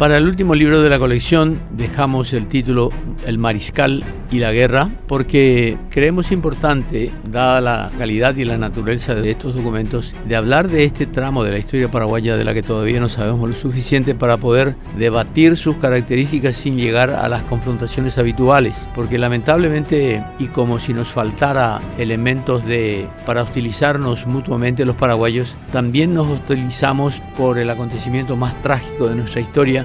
Para el último libro de la colección dejamos el título El Mariscal y la Guerra porque creemos importante, dada la calidad y la naturaleza de estos documentos, de hablar de este tramo de la historia paraguaya de la que todavía no sabemos lo suficiente para poder debatir sus características sin llegar a las confrontaciones habituales, porque lamentablemente y como si nos faltara elementos de para hostilizarnos mutuamente los paraguayos, también nos hostilizamos por el acontecimiento más trágico de nuestra historia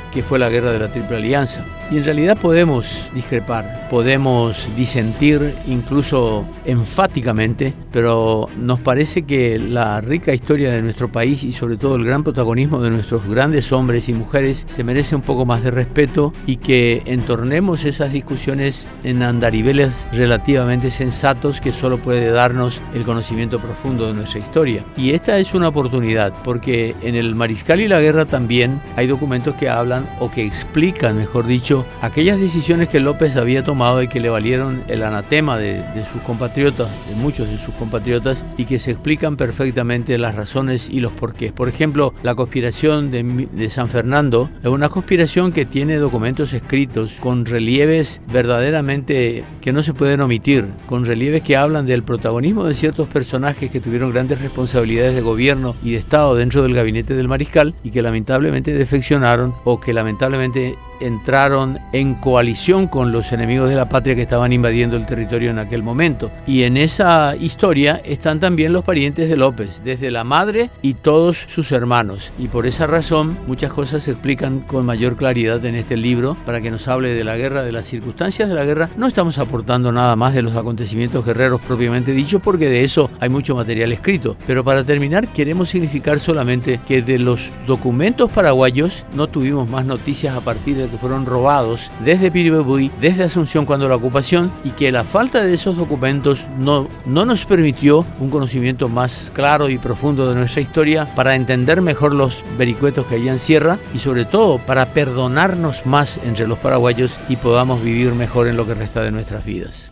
que fue la guerra de la Triple Alianza. Y en realidad podemos discrepar, podemos disentir incluso enfáticamente, pero nos parece que la rica historia de nuestro país y sobre todo el gran protagonismo de nuestros grandes hombres y mujeres se merece un poco más de respeto y que entornemos esas discusiones en andariveles relativamente sensatos que solo puede darnos el conocimiento profundo de nuestra historia. Y esta es una oportunidad porque en el Mariscal y la Guerra también hay documentos que hablan o que explican, mejor dicho, aquellas decisiones que López había tomado y que le valieron el anatema de, sus compatriotas, de muchos de sus compatriotas, y que se explican perfectamente las razones y los porqués. Por ejemplo, la conspiración de, de San Fernando es una conspiración que tiene documentos escritos con relieves verdaderamente que no se pueden omitir, con relieves que hablan del protagonismo de ciertos personajes que tuvieron grandes responsabilidades de gobierno y de Estado dentro del gabinete del mariscal y que lamentablemente defeccionaron o que lamentablemente entraron en coalición con los enemigos de la patria que estaban invadiendo el territorio en aquel momento. Y en esa historia están también los parientes de López, desde la madre y todos sus hermanos. Y por esa razón muchas cosas se explican con mayor claridad en este libro para que nos hable de la guerra, de las circunstancias de la guerra. No estamos aportando nada más de los acontecimientos guerreros propiamente dichos porque de eso hay mucho material escrito. Pero para terminar queremos significar solamente que de los documentos paraguayos no tuvimos más noticias a partir de que fueron robados desde Piribebuy, desde Asunción cuando la ocupación, y que la falta de esos documentos no, no nos permitió un conocimiento más claro y profundo de nuestra historia para entender mejor los vericuetos que hay en Sierra y sobre todo para perdonarnos más entre los paraguayos y podamos vivir mejor en lo que resta de nuestras vidas.